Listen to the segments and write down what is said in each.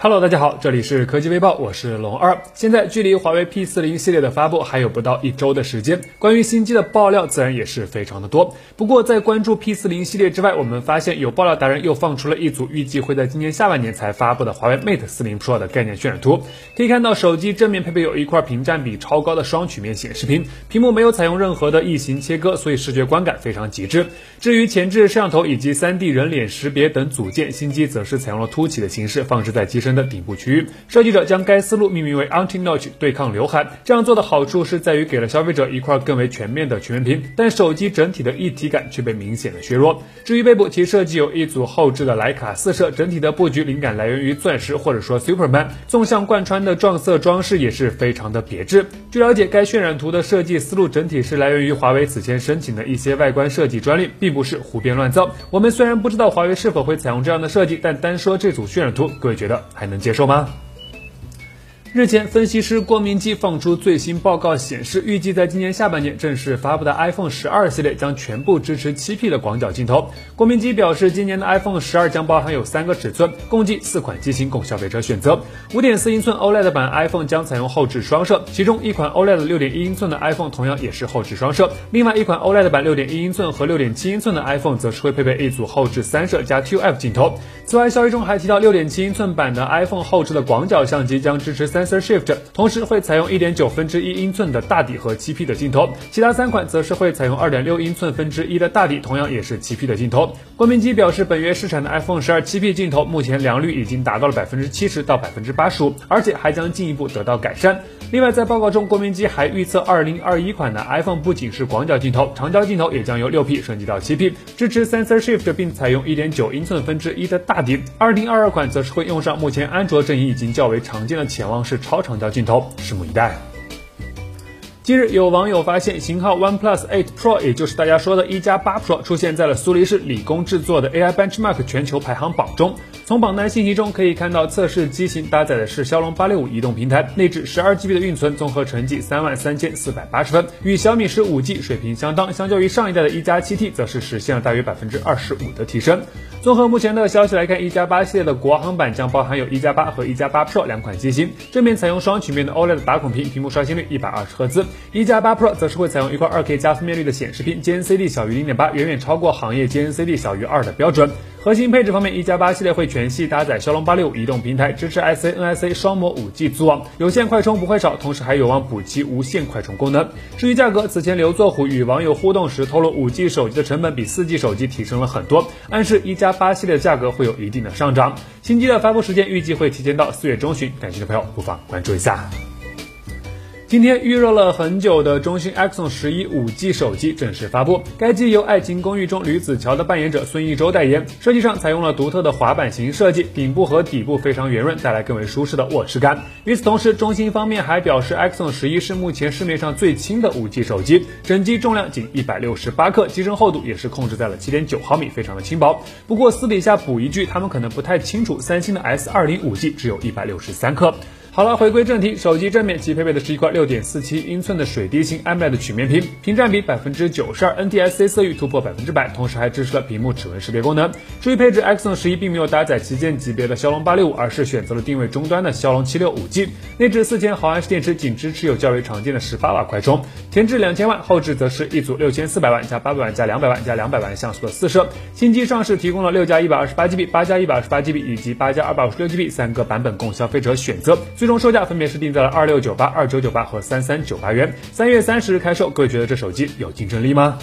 Hello，大家好，这里是科技微报，我是龙二。现在距离华为 P 四零系列的发布还有不到一周的时间，关于新机的爆料自然也是非常的多。不过在关注 P 四零系列之外，我们发现有爆料达人又放出了一组预计会在今年下半年才发布的华为 Mate 四零 Pro 的概念渲染图。可以看到，手机正面配备有一块屏占比超高的双曲面显示屏，屏幕没有采用任何的异形切割，所以视觉观感非常极致。至于前置摄像头以及 3D 人脸识别等组件，新机则是采用了凸起的形式放置在机身的顶部区域。设计者将该思路命名为 Anti Notch，对抗刘海。这样做的好处是在于给了消费者一块更为全面的曲面屏，但手机整体的一体感却被明显的削弱。至于背部，其设计有一组后置的徕卡四摄，整体的布局灵感来源于钻石或者说 Superman，纵向贯穿的撞色装饰也是非常的别致。据了解，该渲染图的设计思路整体是来源于华为此前申请的一些外观设计专利。并不是胡编乱造。我们虽然不知道华为是否会采用这样的设计，但单说这组渲染图，各位觉得还能接受吗？日前，分析师郭明基放出最新报告，显示预计在今年下半年正式发布的 iPhone 十二系列将全部支持 7P 的广角镜头。郭明基表示，今年的 iPhone 十二将包含有三个尺寸，共计四款机型供消费者选择。5.4英寸 OLED 版 iPhone 将采用后置双摄，其中一款 OLED 6.1英寸的 iPhone 同样也是后置双摄，另外一款 OLED 版6.1英寸和6.7英寸的 iPhone 则是会配备一组后置三摄加 ToF 镜头。此外，消息中还提到6.7英寸版的 iPhone 后置的广角相机将支持三 Sensor Shift。同时会采用一点九分之一英寸的大底和七 P 的镜头，其他三款则是会采用二点六英寸分之一的大底，同样也是七 P 的镜头。郭明基表示，本月试产的 iPhone 十二七 P 镜头目前良率已经达到了百分之七十到百分之八十五，而且还将进一步得到改善。另外，在报告中，郭明基还预测二零二一款的 iPhone 不仅是广角镜头，长焦镜头也将由六 P 升级到七 P，支持 Sensor Shift，并采用一点九英寸分之一的大底。二零二二款则是会用上目前安卓阵营已经较为常见的潜望是超长焦镜头。拭目以待。近日，有网友发现型号 OnePlus 8 Pro，也就是大家说的一加八 Pro，出现在了苏黎世理工制作的 AI Benchmark 全球排行榜中。从榜单信息中可以看到，测试机型搭载的是骁龙八六五移动平台，内置十二 GB 的运存，综合成绩三万三千四百八十分，与小米十五 G 水平相当。相较于上一代的一加七 T，则是实现了大约百分之二十五的提升。综合目前的消息来看，一加八系列的国行版将包含有一加八和一加八 Pro 两款机型，正面采用双曲面的 OLED 打孔屏，屏幕刷新率一百二十赫兹。一加八 Pro 则是会采用一块二 K 加分辨率的显示屏，GNCD 小于零点八，远远超过行业 GNCD 小于二的标准。核心配置方面，一加八系列会全系搭载骁龙八六移动平台，支持 SA、NSA 双模五 G 组网，有线快充不会少，同时还有望补齐无线快充功能。至于价格，此前刘作虎与网友互动时透露，五 G 手机的成本比四 G 手机提升了很多，暗示一加八系列的价格会有一定的上涨。新机的发布时间预计会提前到四月中旬，感兴趣的朋友不妨关注一下。今天预热了很久的中兴 Axon 十一五 G 手机正式发布，该机由《爱情公寓》中吕子乔的扮演者孙艺洲代言，设计上采用了独特的滑板型设计，顶部和底部非常圆润，带来更为舒适的握持感。与此同时，中兴方面还表示，Axon 十一是目前市面上最轻的五 G 手机，整机重量仅一百六十八克，机身厚度也是控制在了七点九毫米，非常的轻薄。不过私底下补一句，他们可能不太清楚，三星的 S 二零五 G 只有一百六十三克。好了，回归正题，手机正面其配备的是一块六点四七英寸的水滴型 AMOLED 曲面屏，屏占比百分之九十二，NTSC 色域突破百分之百，同时还支持了屏幕指纹识别功能。至于配置，Xon 十一并没有搭载旗舰级别的骁龙八六五，而是选择了定位终端的骁龙七六五 G，内置四千毫安时电池，仅支持有较为常见的十八瓦快充，前置两千万，后置则是一组六千四百万加八百万加两百万加两百万像素的四摄。新机上市提供了六加一百二十八 GB、八加一百二十八 GB 以及八加二百五十六 GB 三个版本供消费者选择，最终售价分别是定在了二六九八、二九九八和三三九八元。三月三十日开售，各位觉得这手机有竞争力吗？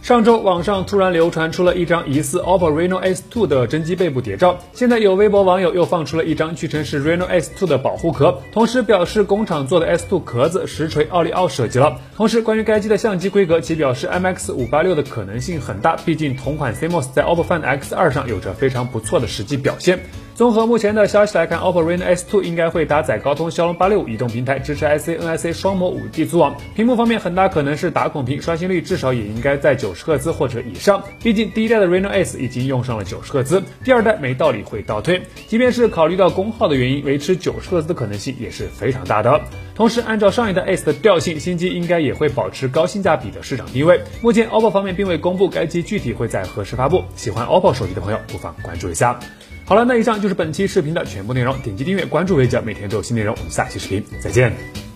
上周网上突然流传出了一张疑似 OPPO Reno S2 的真机背部谍照，现在有微博网友又放出了一张据称是 Reno S2 的保护壳，同时表示工厂做的 S2 壳子实锤奥利奥设计了。同时，关于该机的相机规格，其表示 MX 五八六的可能性很大，毕竟同款 CMOS 在 OPPO Find X2 上有着非常不错的实际表现。综合目前的消息来看，OPPO Reno S2 应该会搭载高通骁龙八六五移动平台，支持 ICN IC 双模五 G 组网。屏幕方面，很大可能是打孔屏，刷新率至少也应该在九十赫兹或者以上。毕竟第一代的 Reno S 已经用上了九十赫兹，第二代没道理会倒退。即便是考虑到功耗的原因，维持九十赫兹的可能性也是非常大的。同时，按照上一代 S 的调性，新机应该也会保持高性价比的市场定位。目前 OPPO 方面并未公布该机具体会在何时发布，喜欢 OPPO 手机的朋友不妨关注一下。好了，那以上就是本期视频的全部内容，点击订阅关注微教，每天都有新内容，我们下期视频再见。